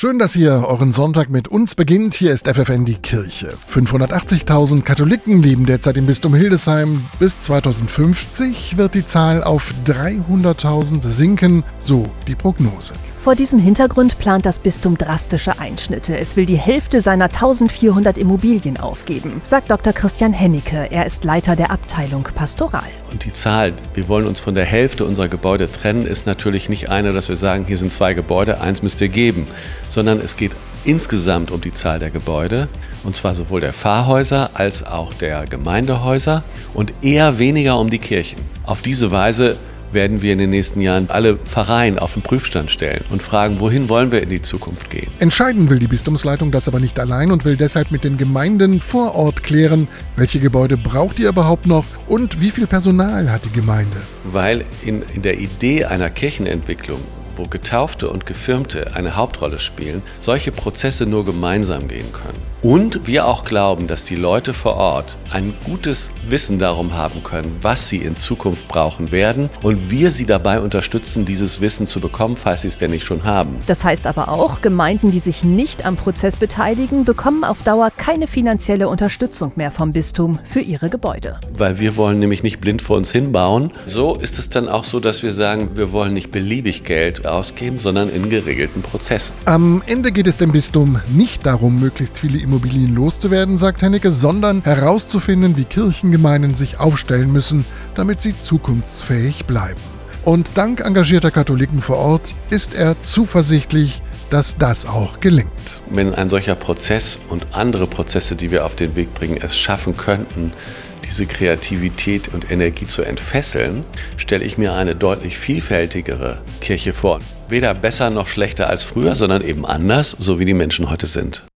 Schön, dass ihr euren Sonntag mit uns beginnt. Hier ist FFN die Kirche. 580.000 Katholiken leben derzeit im Bistum Hildesheim. Bis 2050 wird die Zahl auf 300.000 sinken, so die Prognose. Vor diesem Hintergrund plant das Bistum drastische Einschnitte. Es will die Hälfte seiner 1400 Immobilien aufgeben, sagt Dr. Christian Hennecke. Er ist Leiter der Abteilung Pastoral. Und die Zahl, wir wollen uns von der Hälfte unserer Gebäude trennen, ist natürlich nicht eine, dass wir sagen, hier sind zwei Gebäude, eins müsst ihr geben, sondern es geht insgesamt um die Zahl der Gebäude, und zwar sowohl der Pfarrhäuser als auch der Gemeindehäuser und eher weniger um die Kirchen. Auf diese Weise werden wir in den nächsten Jahren alle Pfarreien auf den Prüfstand stellen und fragen, wohin wollen wir in die Zukunft gehen. Entscheiden will die Bistumsleitung das aber nicht allein und will deshalb mit den Gemeinden vor Ort klären, welche Gebäude braucht ihr überhaupt noch und wie viel Personal hat die Gemeinde. Weil in, in der Idee einer Kirchenentwicklung wo Getaufte und Gefirmte eine Hauptrolle spielen, solche Prozesse nur gemeinsam gehen können. Und wir auch glauben, dass die Leute vor Ort ein gutes Wissen darum haben können, was sie in Zukunft brauchen werden und wir sie dabei unterstützen, dieses Wissen zu bekommen, falls sie es denn nicht schon haben. Das heißt aber auch, Gemeinden, die sich nicht am Prozess beteiligen, bekommen auf Dauer keine finanzielle Unterstützung mehr vom Bistum für ihre Gebäude. Weil wir wollen nämlich nicht blind vor uns hinbauen. So ist es dann auch so, dass wir sagen, wir wollen nicht beliebig Geld ausgeben, sondern in geregelten Prozessen. Am Ende geht es dem Bistum nicht darum, möglichst viele Immobilien loszuwerden, sagt Hennecke, sondern herauszufinden, wie Kirchengemeinden sich aufstellen müssen, damit sie zukunftsfähig bleiben. Und dank engagierter Katholiken vor Ort ist er zuversichtlich, dass das auch gelingt. Wenn ein solcher Prozess und andere Prozesse, die wir auf den Weg bringen, es schaffen könnten, diese Kreativität und Energie zu entfesseln, stelle ich mir eine deutlich vielfältigere Kirche vor. Weder besser noch schlechter als früher, sondern eben anders, so wie die Menschen heute sind.